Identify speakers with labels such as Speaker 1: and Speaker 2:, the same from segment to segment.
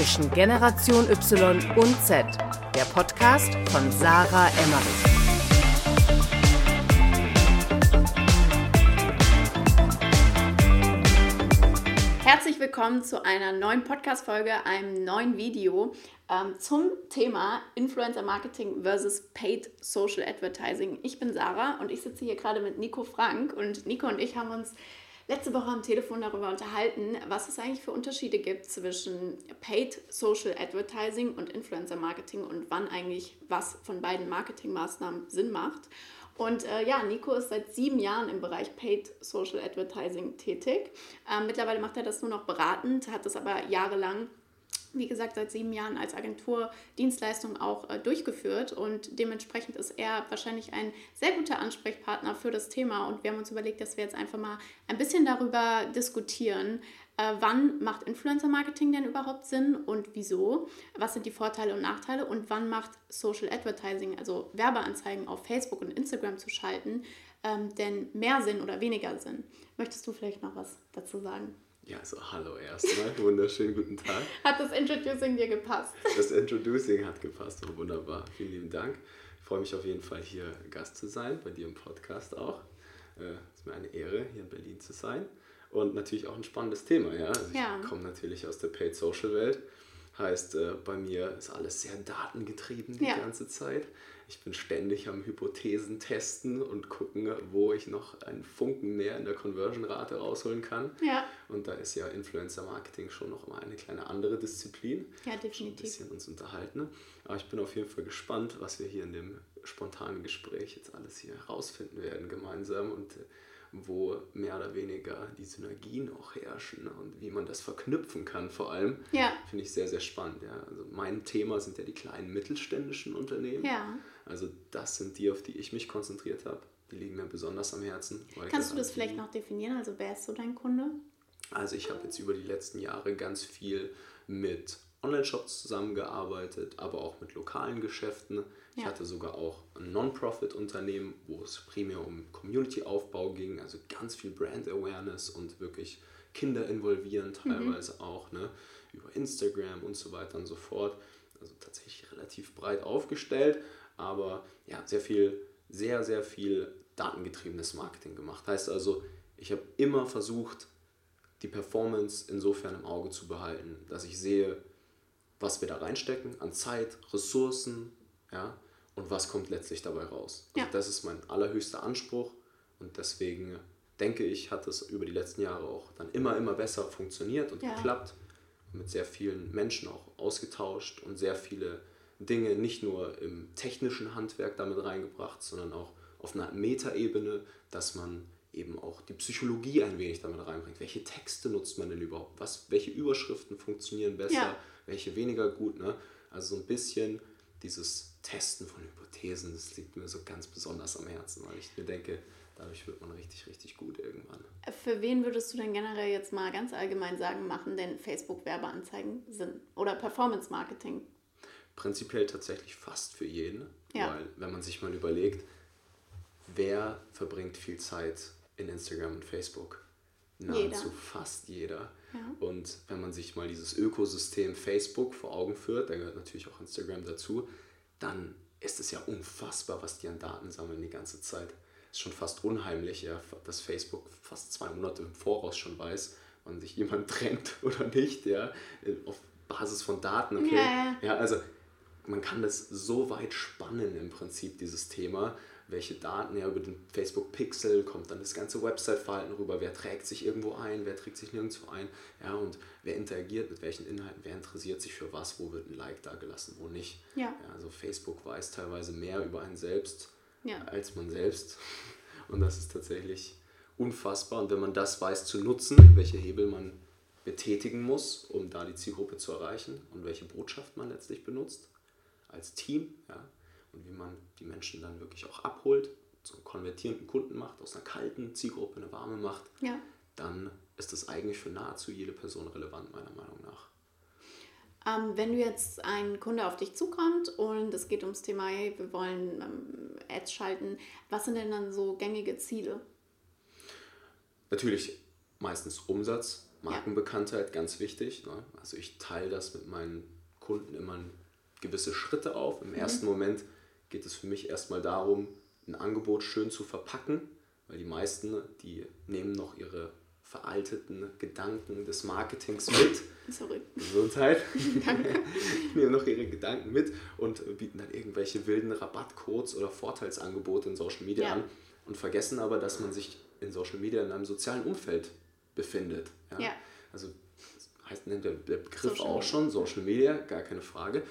Speaker 1: zwischen Generation Y und Z, der Podcast von Sarah Emmerich.
Speaker 2: Herzlich willkommen zu einer neuen Podcast-Folge, einem neuen Video ähm, zum Thema Influencer Marketing versus Paid Social Advertising. Ich bin Sarah und ich sitze hier gerade mit Nico Frank und Nico und ich haben uns letzte Woche am Telefon darüber unterhalten, was es eigentlich für Unterschiede gibt zwischen Paid Social Advertising und Influencer Marketing und wann eigentlich was von beiden Marketingmaßnahmen Sinn macht. Und äh, ja, Nico ist seit sieben Jahren im Bereich Paid Social Advertising tätig. Ähm, mittlerweile macht er das nur noch beratend, hat das aber jahrelang wie gesagt, seit sieben Jahren als Agentur Dienstleistung auch äh, durchgeführt und dementsprechend ist er wahrscheinlich ein sehr guter Ansprechpartner für das Thema und wir haben uns überlegt, dass wir jetzt einfach mal ein bisschen darüber diskutieren, äh, wann macht Influencer-Marketing denn überhaupt Sinn und wieso, was sind die Vorteile und Nachteile und wann macht Social Advertising, also Werbeanzeigen auf Facebook und Instagram zu schalten, ähm, denn mehr Sinn oder weniger Sinn. Möchtest du vielleicht noch was dazu sagen?
Speaker 3: Ja, also hallo erstmal, wunderschönen guten Tag.
Speaker 2: Hat das Introducing dir gepasst?
Speaker 3: Das Introducing hat gepasst, oh, wunderbar. Vielen lieben Dank. Ich freue mich auf jeden Fall hier Gast zu sein, bei dir im Podcast auch. Es äh, ist mir eine Ehre, hier in Berlin zu sein. Und natürlich auch ein spannendes Thema, ja. Also ja. Ich komme natürlich aus der Paid Social Welt. Heißt, äh, bei mir ist alles sehr datengetrieben die ja. ganze Zeit. Ich bin ständig am Hypothesen testen und gucken, wo ich noch einen Funken mehr in der Conversion-Rate rausholen kann. Ja. Und da ist ja Influencer-Marketing schon noch mal eine kleine andere Disziplin.
Speaker 2: Ja, definitiv.
Speaker 3: Ein bisschen uns unterhalten. Aber ich bin auf jeden Fall gespannt, was wir hier in dem spontanen Gespräch jetzt alles hier herausfinden werden gemeinsam und äh, wo mehr oder weniger die Synergien auch herrschen und wie man das verknüpfen kann vor allem. Ja. Finde ich sehr, sehr spannend. Ja. Also mein Thema sind ja die kleinen mittelständischen Unternehmen. Ja. Also das sind die, auf die ich mich konzentriert habe. Die liegen mir besonders am Herzen.
Speaker 2: Kannst du das vielleicht noch definieren? Also wer ist so dein Kunde?
Speaker 3: Also ich habe jetzt über die letzten Jahre ganz viel mit Online-Shops zusammengearbeitet, aber auch mit lokalen Geschäften. Ich hatte sogar auch ein Non-Profit-Unternehmen, wo es primär um Community-Aufbau ging, also ganz viel Brand-Awareness und wirklich Kinder involvieren mhm. teilweise mhm. auch, ne, über Instagram und so weiter und so fort. Also tatsächlich relativ breit aufgestellt, aber ja, sehr viel, sehr, sehr viel datengetriebenes Marketing gemacht. Heißt also, ich habe immer versucht, die Performance insofern im Auge zu behalten, dass ich sehe, was wir da reinstecken an Zeit, Ressourcen, ja, und was kommt letztlich dabei raus. Also ja. Das ist mein allerhöchster Anspruch und deswegen denke ich, hat es über die letzten Jahre auch dann immer, immer besser funktioniert und ja. geklappt. Mit sehr vielen Menschen auch ausgetauscht und sehr viele Dinge nicht nur im technischen Handwerk damit reingebracht, sondern auch auf einer Metaebene, dass man eben auch die Psychologie ein wenig damit reinbringt. Welche Texte nutzt man denn überhaupt? Was, welche Überschriften funktionieren besser? Ja welche weniger gut. Ne? Also so ein bisschen dieses Testen von Hypothesen, das liegt mir so ganz besonders am Herzen, weil ich mir denke, dadurch wird man richtig, richtig gut irgendwann.
Speaker 2: Für wen würdest du denn generell jetzt mal ganz allgemein sagen, machen denn Facebook-Werbeanzeigen Sinn? Oder Performance-Marketing?
Speaker 3: Prinzipiell tatsächlich fast für jeden, ja. weil wenn man sich mal überlegt, wer verbringt viel Zeit in Instagram und Facebook? Nahezu jeder. fast jeder. Und wenn man sich mal dieses Ökosystem Facebook vor Augen führt, da gehört natürlich auch Instagram dazu, dann ist es ja unfassbar, was die an Daten sammeln die ganze Zeit. Ist schon fast unheimlich, ja, dass Facebook fast zwei Monate im Voraus schon weiß, wann sich jemand trennt oder nicht, ja, auf Basis von Daten, okay. Ja, ja also man kann das so weit spannen im Prinzip, dieses Thema welche Daten ja über den Facebook Pixel kommt dann das ganze Website-Verhalten rüber, wer trägt sich irgendwo ein, wer trägt sich nirgendwo ein, ja, und wer interagiert mit welchen Inhalten, wer interessiert sich für was, wo wird ein Like da gelassen, wo nicht. Ja. ja also Facebook weiß teilweise mehr über einen selbst ja. als man selbst und das ist tatsächlich unfassbar und wenn man das weiß zu nutzen, welche Hebel man betätigen muss, um da die Zielgruppe zu erreichen und welche Botschaft man letztlich benutzt als Team, ja, und wie man die Menschen dann wirklich auch abholt, zu einem konvertierenden Kunden macht, aus einer kalten Zielgruppe eine warme macht, ja. dann ist das eigentlich für nahezu jede Person relevant, meiner Meinung nach.
Speaker 2: Ähm, wenn du jetzt ein Kunde auf dich zukommt und es geht ums Thema, hey, wir wollen ähm, Ads schalten, was sind denn dann so gängige Ziele?
Speaker 3: Natürlich meistens Umsatz, Markenbekanntheit, ja. ganz wichtig. Ne? Also ich teile das mit meinen Kunden immer gewisse Schritte auf. Im mhm. ersten Moment geht es für mich erstmal darum, ein Angebot schön zu verpacken, weil die meisten, die nehmen noch ihre veralteten Gedanken des Marketings mit.
Speaker 2: Sorry.
Speaker 3: Gesundheit. Danke. nehmen noch ihre Gedanken mit und bieten dann irgendwelche wilden Rabattcodes oder Vorteilsangebote in Social Media ja. an und vergessen aber, dass man sich in Social Media in einem sozialen Umfeld befindet. Ja? ja. Also heißt nennt der, Begriff Social auch schon, Social Media, gar keine Frage.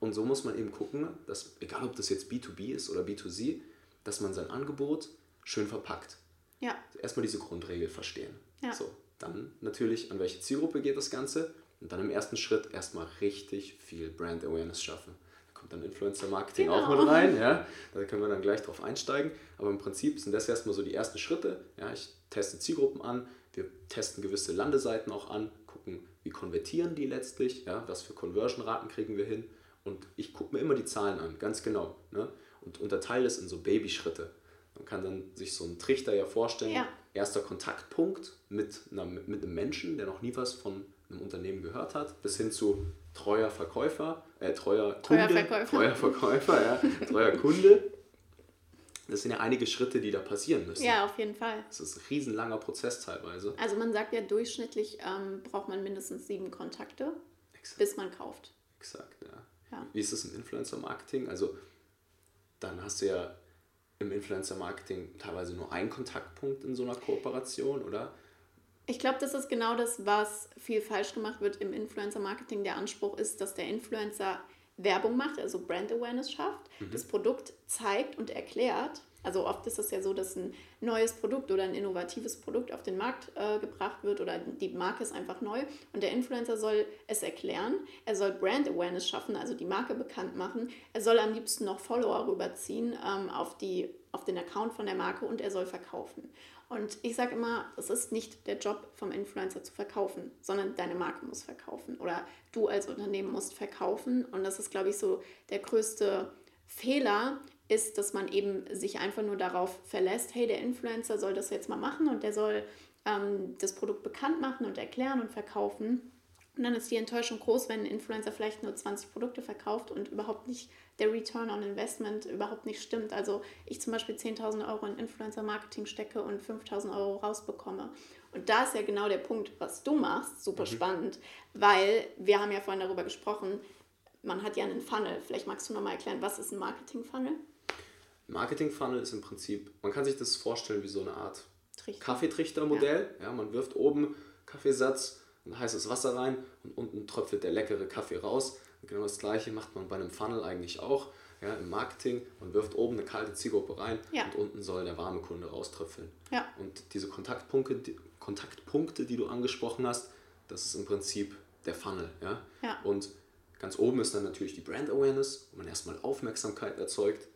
Speaker 3: Und so muss man eben gucken, dass, egal ob das jetzt B2B ist oder B2C, dass man sein Angebot schön verpackt. Ja. Erstmal diese Grundregel verstehen. Ja. So, dann natürlich, an welche Zielgruppe geht das Ganze? Und dann im ersten Schritt erstmal richtig viel Brand Awareness schaffen. Da kommt dann Influencer Marketing genau. auch mit rein, ja. Da können wir dann gleich drauf einsteigen. Aber im Prinzip sind das erstmal so die ersten Schritte. Ja, ich teste Zielgruppen an, wir testen gewisse Landeseiten auch an, gucken, wie konvertieren die letztlich, ja, was für Conversion-Raten kriegen wir hin. Und ich gucke mir immer die Zahlen an, ganz genau. Ne? Und unterteile es in so Babyschritte. Man kann dann sich so einen Trichter ja vorstellen. Ja. Erster Kontaktpunkt mit, einer, mit einem Menschen, der noch nie was von einem Unternehmen gehört hat, bis hin zu treuer Verkäufer, äh, treuer Kunde, treuer Verkäufer, treuer, Verkäufer ja, treuer Kunde, das sind ja einige Schritte, die da passieren müssen.
Speaker 2: Ja, auf jeden Fall.
Speaker 3: Das ist ein riesenlanger Prozess teilweise.
Speaker 2: Also man sagt ja, durchschnittlich ähm, braucht man mindestens sieben Kontakte, Exakt. bis man kauft.
Speaker 3: Exakt, ja. Ja. Wie ist das im Influencer-Marketing? Also dann hast du ja im Influencer-Marketing teilweise nur einen Kontaktpunkt in so einer Kooperation, oder?
Speaker 2: Ich glaube, das ist genau das, was viel falsch gemacht wird im Influencer-Marketing. Der Anspruch ist, dass der Influencer Werbung macht, also Brand Awareness schafft, mhm. das Produkt zeigt und erklärt. Also oft ist es ja so, dass ein neues Produkt oder ein innovatives Produkt auf den Markt äh, gebracht wird oder die Marke ist einfach neu und der Influencer soll es erklären. Er soll Brand Awareness schaffen, also die Marke bekannt machen. Er soll am liebsten noch Follower rüberziehen ähm, auf, die, auf den Account von der Marke und er soll verkaufen. Und ich sage immer, es ist nicht der Job vom Influencer zu verkaufen, sondern deine Marke muss verkaufen oder du als Unternehmen musst verkaufen. Und das ist, glaube ich, so der größte Fehler, ist, dass man eben sich einfach nur darauf verlässt, hey, der Influencer soll das jetzt mal machen und der soll ähm, das Produkt bekannt machen und erklären und verkaufen. Und dann ist die Enttäuschung groß, wenn ein Influencer vielleicht nur 20 Produkte verkauft und überhaupt nicht der Return on Investment überhaupt nicht stimmt. Also ich zum Beispiel 10.000 Euro in Influencer-Marketing stecke und 5.000 Euro rausbekomme. Und da ist ja genau der Punkt, was du machst, super mhm. spannend, weil wir haben ja vorhin darüber gesprochen, man hat ja einen Funnel. Vielleicht magst du nochmal erklären, was ist ein Marketing-Funnel?
Speaker 3: Marketing-Funnel ist im Prinzip, man kann sich das vorstellen wie so eine Art Kaffeetrichter-Modell. Ja. ja. man wirft oben Kaffeesatz und heißes Wasser rein und unten tröpfelt der leckere Kaffee raus. Und genau das gleiche macht man bei einem Funnel eigentlich auch. Ja, Im Marketing, man wirft oben eine kalte Zielgruppe rein ja. und unten soll der warme Kunde rauströpfeln. Ja. Und diese Kontaktpunkte die, Kontaktpunkte, die du angesprochen hast, das ist im Prinzip der Funnel. Ja? Ja. Und ganz oben ist dann natürlich die Brand Awareness, wo man erstmal Aufmerksamkeit erzeugt.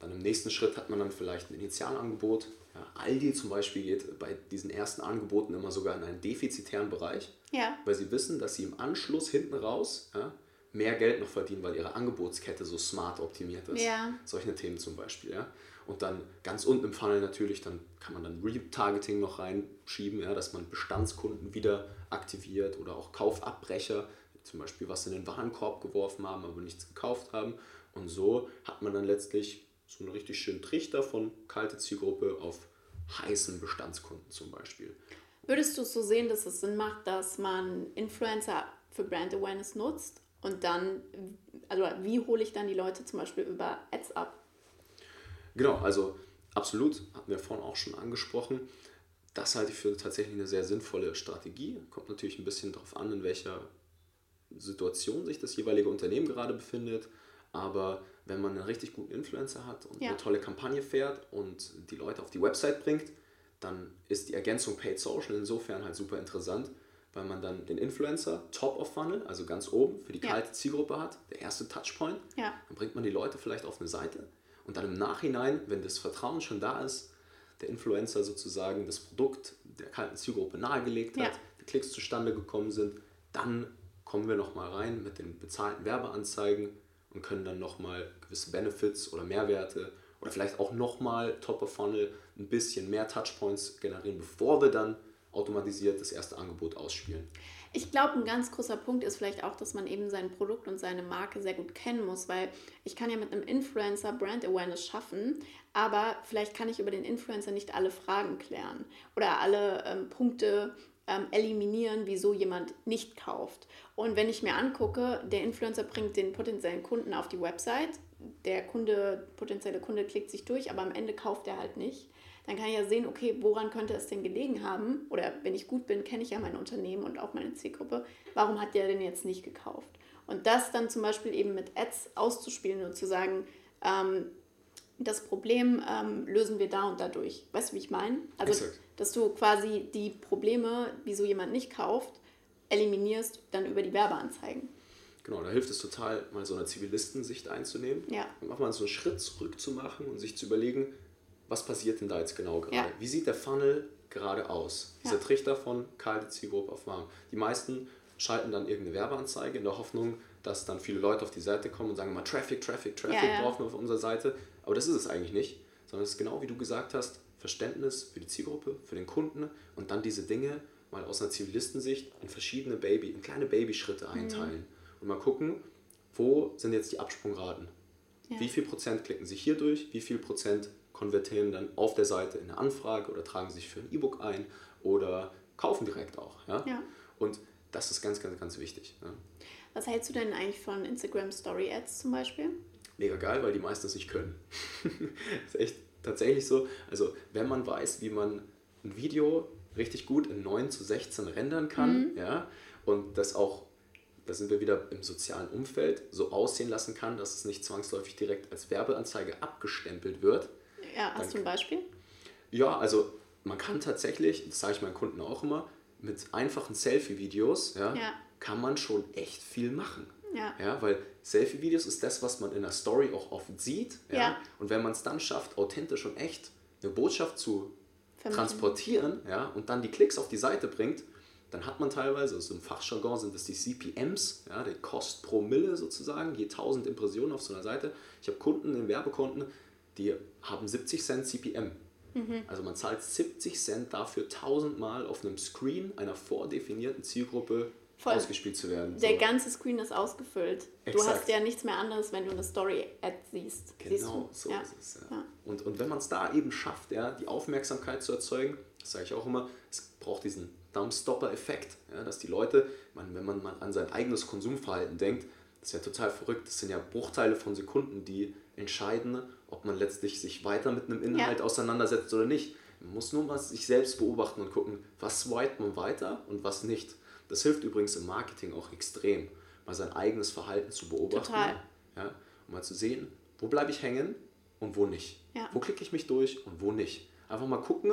Speaker 3: Dann im nächsten Schritt hat man dann vielleicht ein Initialangebot, ja, Aldi zum Beispiel geht bei diesen ersten Angeboten immer sogar in einen defizitären Bereich, ja. weil sie wissen, dass sie im Anschluss hinten raus ja, mehr Geld noch verdienen, weil ihre Angebotskette so smart optimiert ist. Solche Themen zum Beispiel. Ja. Und dann ganz unten im Funnel natürlich, dann kann man dann Retargeting noch reinschieben, ja, dass man Bestandskunden wieder aktiviert oder auch Kaufabbrecher, zum Beispiel was in den Warenkorb geworfen haben, aber nichts gekauft haben. Und so hat man dann letztlich so einen richtig schönen Trichter von kalte Zielgruppe auf heißen Bestandskunden zum Beispiel.
Speaker 2: Würdest du so sehen, dass es Sinn macht, dass man Influencer für Brand Awareness nutzt und dann, also wie hole ich dann die Leute zum Beispiel über Ads ab?
Speaker 3: Genau, also absolut, hatten wir vorhin auch schon angesprochen. Das halte ich für tatsächlich eine sehr sinnvolle Strategie. Kommt natürlich ein bisschen darauf an, in welcher Situation sich das jeweilige Unternehmen gerade befindet. Aber wenn man einen richtig guten Influencer hat und ja. eine tolle Kampagne fährt und die Leute auf die Website bringt, dann ist die Ergänzung Paid Social insofern halt super interessant, weil man dann den Influencer top of Funnel, also ganz oben für die ja. kalte Zielgruppe hat, der erste Touchpoint. Ja. Dann bringt man die Leute vielleicht auf eine Seite und dann im Nachhinein, wenn das Vertrauen schon da ist, der Influencer sozusagen das Produkt der kalten Zielgruppe nahegelegt hat, ja. die Klicks zustande gekommen sind, dann kommen wir nochmal rein mit den bezahlten Werbeanzeigen und können dann nochmal gewisse Benefits oder Mehrwerte oder vielleicht auch nochmal Top of Funnel ein bisschen mehr Touchpoints generieren, bevor wir dann automatisiert das erste Angebot ausspielen.
Speaker 2: Ich glaube, ein ganz großer Punkt ist vielleicht auch, dass man eben sein Produkt und seine Marke sehr gut kennen muss, weil ich kann ja mit einem Influencer Brand Awareness schaffen, aber vielleicht kann ich über den Influencer nicht alle Fragen klären oder alle ähm, Punkte ähm, eliminieren, wieso jemand nicht kauft. Und wenn ich mir angucke, der Influencer bringt den potenziellen Kunden auf die Website, der Kunde, potenzielle Kunde klickt sich durch, aber am Ende kauft er halt nicht dann kann ich ja sehen, okay, woran könnte es denn gelegen haben? Oder wenn ich gut bin, kenne ich ja mein Unternehmen und auch meine Zielgruppe. Warum hat der denn jetzt nicht gekauft? Und das dann zum Beispiel eben mit Ads auszuspielen und zu sagen, ähm, das Problem ähm, lösen wir da und dadurch. Weißt du, wie ich meine? Also, Exakt. dass du quasi die Probleme, wieso jemand nicht kauft, eliminierst dann über die Werbeanzeigen.
Speaker 3: Genau, da hilft es total, mal so eine Zivilistensicht einzunehmen. Ja. Und auch mal so einen Schritt zurück zu machen und sich zu überlegen, was passiert denn da jetzt genau gerade? Ja. Wie sieht der Funnel gerade aus? Dieser ja. Trichter von kalte Zielgruppe auf warm. Die meisten schalten dann irgendeine Werbeanzeige in der Hoffnung, dass dann viele Leute auf die Seite kommen und sagen mal Traffic, Traffic, Traffic ja, ja. brauchen wir auf unserer Seite. Aber das ist es eigentlich nicht, sondern es ist genau wie du gesagt hast, Verständnis für die Zielgruppe, für den Kunden und dann diese Dinge mal aus einer Zivilistensicht in verschiedene Baby, in kleine Babyschritte mhm. einteilen mhm. und mal gucken, wo sind jetzt die Absprungraten? Ja. Wie viel Prozent klicken sich hier durch? Wie viel Prozent konvertieren dann auf der Seite in eine Anfrage oder tragen sich für ein E-Book ein oder kaufen direkt auch. Ja? ja? Und das ist ganz, ganz, ganz wichtig. Ja?
Speaker 2: Was hältst du denn eigentlich von Instagram Story Ads zum Beispiel?
Speaker 3: Mega geil, weil die meisten es nicht können. das ist echt tatsächlich so. Also, wenn man weiß, wie man ein Video richtig gut in 9 zu 16 rendern kann, mhm. ja, und das auch, da sind wir wieder im sozialen Umfeld, so aussehen lassen kann, dass es nicht zwangsläufig direkt als Werbeanzeige abgestempelt wird,
Speaker 2: ja, hast du ein Beispiel?
Speaker 3: Ja, also man kann tatsächlich, das sage ich meinen Kunden auch immer, mit einfachen Selfie-Videos ja, ja. Kann man schon echt viel machen. Ja. ja weil Selfie-Videos ist das, was man in der Story auch oft sieht. Ja? ja. Und wenn man es dann schafft, authentisch und echt eine Botschaft zu Vermitteln. transportieren ja, und dann die Klicks auf die Seite bringt, dann hat man teilweise, also im Fachjargon sind das die CPMs, ja, der Kost pro Mille sozusagen, je 1000 Impressionen auf so einer Seite. Ich habe Kunden in Werbekunden, die haben 70 Cent CPM. Mhm. Also man zahlt 70 Cent dafür tausendmal auf einem Screen einer vordefinierten Zielgruppe Voll. ausgespielt zu werden.
Speaker 2: Der so. ganze Screen ist ausgefüllt. Exakt. Du hast ja nichts mehr anderes, wenn du eine Story-Ad siehst.
Speaker 3: Genau,
Speaker 2: siehst
Speaker 3: so ja. ist es. Ja. Ja. Und, und wenn man es da eben schafft, ja, die Aufmerksamkeit zu erzeugen, das sage ich auch immer, es braucht diesen Dumpstopper-Effekt, ja, dass die Leute, man, wenn man mal an sein eigenes Konsumverhalten denkt, das ist ja total verrückt, das sind ja Bruchteile von Sekunden, die entscheiden, ob man letztlich sich weiter mit einem Inhalt auseinandersetzt oder nicht. Man muss nur mal sich selbst beobachten und gucken, was swipet man weiter und was nicht. Das hilft übrigens im Marketing auch extrem, mal sein eigenes Verhalten zu beobachten. Total. Ja, um mal zu sehen, wo bleibe ich hängen und wo nicht. Ja. Wo klicke ich mich durch und wo nicht. Einfach mal gucken,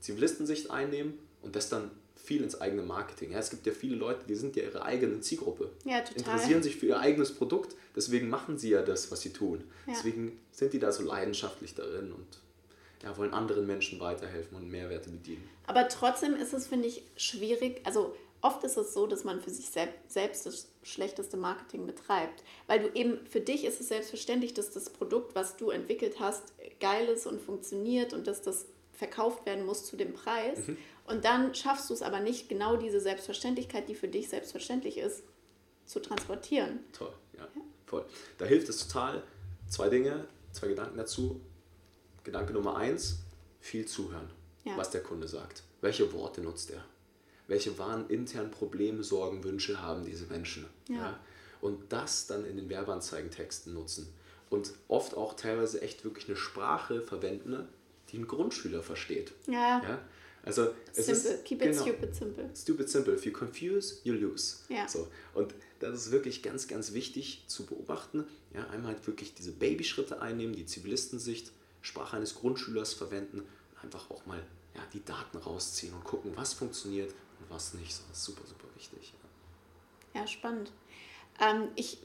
Speaker 3: Zivilistensicht einnehmen und das dann viel ins eigene Marketing. Ja, es gibt ja viele Leute, die sind ja ihre eigene Zielgruppe. Ja, total. Interessieren sich für ihr eigenes Produkt, deswegen machen sie ja das, was sie tun. Ja. Deswegen sind die da so leidenschaftlich darin und ja, wollen anderen Menschen weiterhelfen und Mehrwerte bedienen.
Speaker 2: Aber trotzdem ist es, finde ich, schwierig. Also oft ist es so, dass man für sich selbst das schlechteste Marketing betreibt. Weil du eben, für dich ist es selbstverständlich, dass das Produkt, was du entwickelt hast, geil ist und funktioniert und dass das verkauft werden muss zu dem Preis. Mhm. Und dann schaffst du es aber nicht, genau diese Selbstverständlichkeit, die für dich selbstverständlich ist, zu transportieren.
Speaker 3: Toll, ja, ja. voll. Da hilft es total. Zwei Dinge, zwei Gedanken dazu. Gedanke Nummer eins, viel zuhören, ja. was der Kunde sagt. Welche Worte nutzt er? Welche wahren internen Probleme, Sorgen, Wünsche haben diese Menschen? Ja. ja. Und das dann in den Werbeanzeigentexten nutzen. Und oft auch teilweise echt wirklich eine Sprache verwenden, die ein Grundschüler versteht. Ja. ja? Also es simple. ist keep it genau, stupid simple. Stupid simple. If you confuse, you lose. Ja. So und das ist wirklich ganz, ganz wichtig zu beobachten. Ja, einmal halt wirklich diese Babyschritte einnehmen, die Zivilistensicht, Sprache eines Grundschülers verwenden einfach auch mal ja, die Daten rausziehen und gucken, was funktioniert und was nicht. So, das ist super, super wichtig.
Speaker 2: Ja, ja spannend. Ähm, ich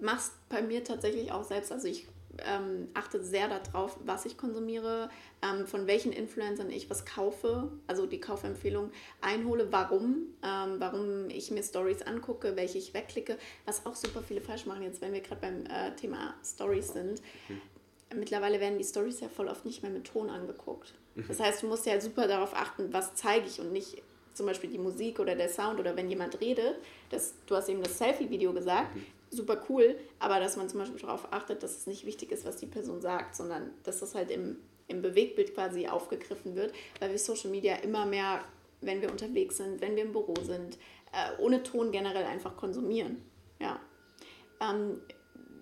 Speaker 2: mache es bei mir tatsächlich auch selbst. Also ich ähm, achte sehr darauf, was ich konsumiere, ähm, von welchen Influencern ich was kaufe, also die Kaufempfehlung einhole, warum, ähm, warum ich mir Stories angucke, welche ich wegklicke, was auch super viele falsch machen jetzt, wenn wir gerade beim äh, Thema Stories sind. Mhm. Mittlerweile werden die Stories ja voll oft nicht mehr mit Ton angeguckt. Mhm. Das heißt, du musst ja super darauf achten, was zeige ich und nicht zum Beispiel die Musik oder der Sound oder wenn jemand redet, das, du hast eben das Selfie-Video gesagt, mhm. super cool, aber dass man zum Beispiel darauf achtet, dass es nicht wichtig ist, was die Person sagt, sondern dass das halt im, im Bewegtbild quasi aufgegriffen wird, weil wir Social Media immer mehr, wenn wir unterwegs sind, wenn wir im Büro sind, äh, ohne Ton generell einfach konsumieren. Ja. Ähm,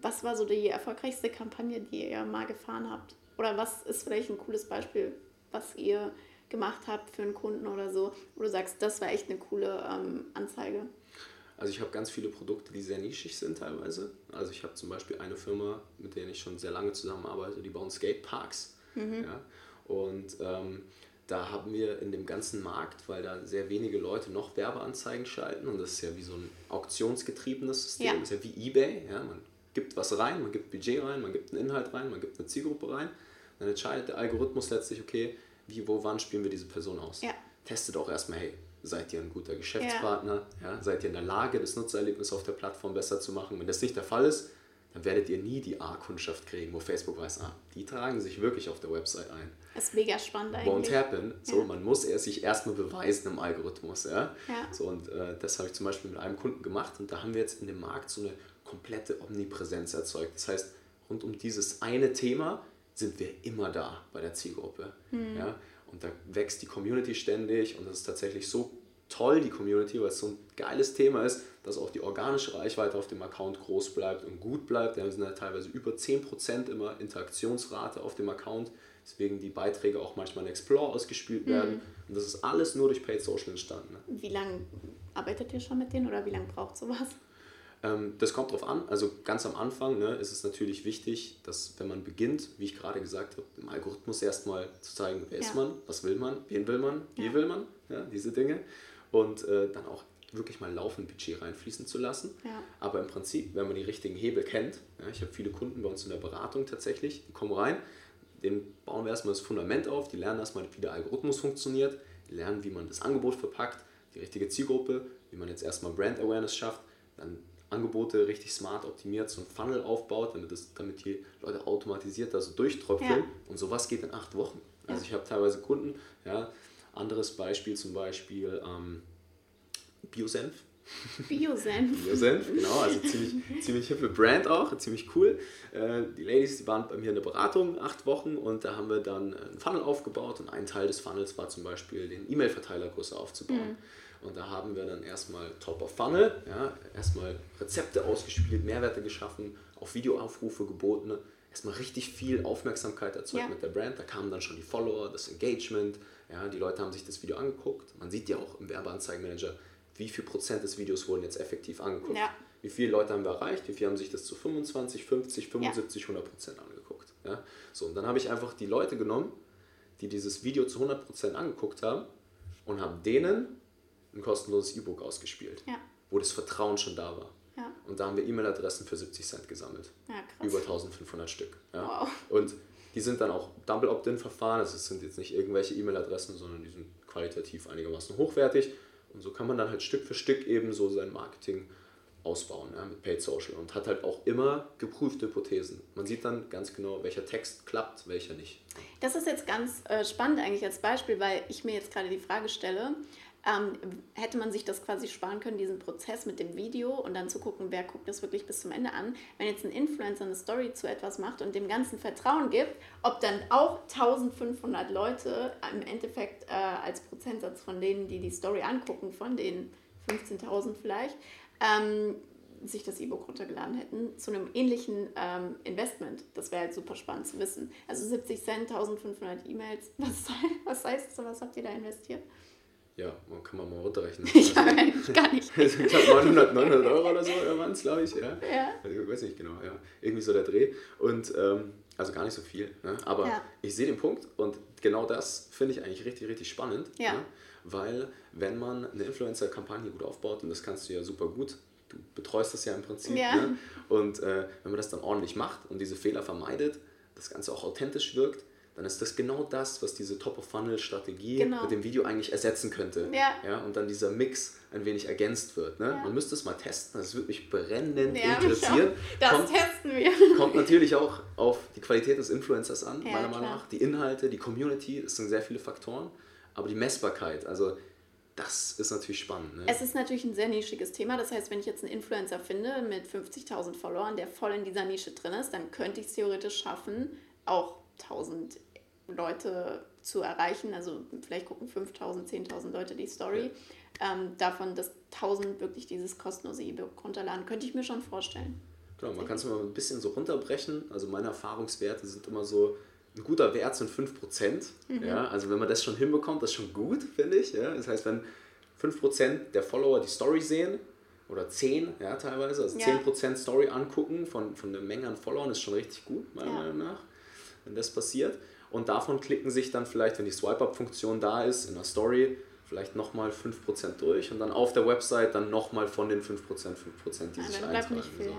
Speaker 2: was war so die erfolgreichste Kampagne, die ihr mal gefahren habt? Oder was ist vielleicht ein cooles Beispiel, was ihr gemacht habt für einen Kunden oder so, wo du sagst, das war echt eine coole ähm, Anzeige?
Speaker 3: Also ich habe ganz viele Produkte, die sehr nischig sind teilweise. Also ich habe zum Beispiel eine Firma, mit der ich schon sehr lange zusammenarbeite, die bauen Skateparks. Mhm. Ja? Und ähm, da haben wir in dem ganzen Markt, weil da sehr wenige Leute noch Werbeanzeigen schalten und das ist ja wie so ein auktionsgetriebenes System, ja. ist ja wie eBay. Ja? Man gibt was rein, man gibt Budget rein, man gibt einen Inhalt rein, man gibt eine Zielgruppe rein. Dann entscheidet der Algorithmus letztlich, okay, wie, wo, wann spielen wir diese Person aus. Ja. Testet auch erstmal, hey, seid ihr ein guter Geschäftspartner? Ja. ja. Seid ihr in der Lage, das Nutzererlebnis auf der Plattform besser zu machen? Wenn das nicht der Fall ist, dann werdet ihr nie die A-Kundschaft kriegen, wo Facebook weiß, ah, die tragen sich wirklich auf der Website ein.
Speaker 2: Das ist mega spannend eigentlich.
Speaker 3: Won't happen. So, ja. man muss er sich erstmal beweisen im Algorithmus. Ja? ja. So, und äh, das habe ich zum Beispiel mit einem Kunden gemacht und da haben wir jetzt in dem Markt so eine komplette Omnipräsenz erzeugt. Das heißt, rund um dieses eine Thema sind wir immer da bei der Zielgruppe. Mhm. Ja? Und da wächst die Community ständig und das ist tatsächlich so toll, die Community, weil es so ein geiles Thema ist, dass auch die organische Reichweite auf dem Account groß bleibt und gut bleibt. Ja, wir sind ja teilweise über 10% immer Interaktionsrate auf dem Account, deswegen die Beiträge auch manchmal in Explore ausgespielt werden. Mhm. Und das ist alles nur durch Paid Social entstanden. Ne?
Speaker 2: Wie lange arbeitet ihr schon mit denen oder wie lange braucht sowas?
Speaker 3: Ähm, das kommt drauf an. Also ganz am Anfang ne, ist es natürlich wichtig, dass wenn man beginnt, wie ich gerade gesagt habe, im Algorithmus erstmal zu zeigen, wer ja. ist man, was will man, wen will man, wie ja. will man, ja, diese Dinge. Und äh, dann auch wirklich mal laufend Budget reinfließen zu lassen. Ja. Aber im Prinzip, wenn man die richtigen Hebel kennt, ja, ich habe viele Kunden bei uns in der Beratung tatsächlich, die kommen rein, denen bauen wir erstmal das Fundament auf, die lernen erstmal, wie der Algorithmus funktioniert, die lernen, wie man das Angebot verpackt, die richtige Zielgruppe, wie man jetzt erstmal Brand Awareness schafft, dann Angebote richtig smart optimiert, so ein Funnel aufbaut, damit, das, damit die Leute automatisiert da so durchtröpfeln. Ja. Und sowas geht in acht Wochen. Also ja. ich habe teilweise Kunden, ja, anderes Beispiel zum Beispiel ähm, Biosenf.
Speaker 2: Biosenf.
Speaker 3: Biosenf, genau, also ziemlich, ziemlich hippe Brand auch, ziemlich cool. Äh, die Ladies, die waren bei mir in der Beratung acht Wochen und da haben wir dann einen Funnel aufgebaut und ein Teil des Funnels war zum Beispiel den E-Mail-Verteiler größer aufzubauen. Mhm. Und da haben wir dann erstmal Top of Funnel, ja, erstmal Rezepte ausgespielt, Mehrwerte geschaffen, auf Videoaufrufe geboten, erstmal richtig viel Aufmerksamkeit erzeugt ja. mit der Brand. Da kamen dann schon die Follower, das Engagement, ja, die Leute haben sich das Video angeguckt. Man sieht ja auch im Werbeanzeigenmanager, wie viel Prozent des Videos wurden jetzt effektiv angeguckt. Ja. Wie viele Leute haben wir erreicht, wie viele haben sich das zu 25, 50, 75, ja. 100 Prozent angeguckt. Ja? So, und dann habe ich einfach die Leute genommen, die dieses Video zu 100 Prozent angeguckt haben und habe denen ein kostenloses E-Book ausgespielt, ja. wo das Vertrauen schon da war. Ja. Und da haben wir E-Mail-Adressen für 70 Cent gesammelt. Ja, Über 1500 Stück. Wow. Und die sind dann auch Double Opt-in-Verfahren. Also es sind jetzt nicht irgendwelche E-Mail-Adressen, sondern die sind qualitativ einigermaßen hochwertig. Und so kann man dann halt Stück für Stück eben so sein Marketing ausbauen ja, mit Paid Social und hat halt auch immer geprüfte Hypothesen. Man sieht dann ganz genau, welcher Text klappt, welcher nicht.
Speaker 2: Das ist jetzt ganz äh, spannend eigentlich als Beispiel, weil ich mir jetzt gerade die Frage stelle, ähm, hätte man sich das quasi sparen können, diesen Prozess mit dem Video und dann zu gucken, wer guckt das wirklich bis zum Ende an. Wenn jetzt ein Influencer eine Story zu etwas macht und dem Ganzen Vertrauen gibt, ob dann auch 1500 Leute im Endeffekt äh, als Prozentsatz von denen, die die Story angucken, von den 15.000 vielleicht, ähm, sich das E-Book runtergeladen hätten, zu einem ähnlichen ähm, Investment. Das wäre halt super spannend zu wissen. Also 70 Cent, 1500 E-Mails, was, was heißt das, was habt ihr da investiert?
Speaker 3: Ja, man kann man mal runterrechnen.
Speaker 2: Ich also, eigentlich gar nicht.
Speaker 3: ich glaube 900, 900 Euro oder so waren es, glaube ich. Ja. ja. Also, ich weiß nicht genau, ja. Irgendwie so der Dreh. Und ähm, also gar nicht so viel. Ne? Aber ja. ich sehe den Punkt und genau das finde ich eigentlich richtig, richtig spannend. Ja. Ne? Weil wenn man eine Influencer-Kampagne gut aufbaut, und das kannst du ja super gut, du betreust das ja im Prinzip. Ja. Ne? Und äh, wenn man das dann ordentlich macht und diese Fehler vermeidet, das Ganze auch authentisch wirkt, dann ist das genau das, was diese Top-of-Funnel-Strategie genau. mit dem Video eigentlich ersetzen könnte. Ja. Ja, und dann dieser Mix ein wenig ergänzt wird. Ne? Ja. Man müsste es mal testen, das würde mich brennend ja, interessieren.
Speaker 2: Das kommt, testen wir.
Speaker 3: Kommt natürlich auch auf die Qualität des Influencers an, meiner Meinung nach. Die Inhalte, die Community, das sind sehr viele Faktoren. Aber die Messbarkeit, also das ist natürlich spannend. Ne?
Speaker 2: Es ist natürlich ein sehr nischiges Thema. Das heißt, wenn ich jetzt einen Influencer finde mit 50.000 Followern, der voll in dieser Nische drin ist, dann könnte ich es theoretisch schaffen, auch 1000 Leute zu erreichen. Also vielleicht gucken 5.000, 10.000 Leute die Story. Ja. Ähm, davon, dass 1000 wirklich dieses kostenlose E-Book runterladen, könnte ich mir schon vorstellen.
Speaker 3: Genau, man kann es mal ein bisschen so runterbrechen. Also meine Erfahrungswerte sind immer so, ein guter Wert sind 5%. Mhm. Ja, also wenn man das schon hinbekommt, das ist schon gut, finde ich. Ja. Das heißt, wenn 5% der Follower die Story sehen, oder 10, ja, teilweise, also ja. 10% Story angucken von, von der Menge an Followern ist schon richtig gut, meiner ja. Meinung nach, wenn das passiert. Und davon klicken sich dann vielleicht, wenn die Swipe-Up-Funktion da ist, in der Story, vielleicht nochmal 5% durch und dann auf der Website dann nochmal von den 5%, 5%, die ja, sich eintragen. So.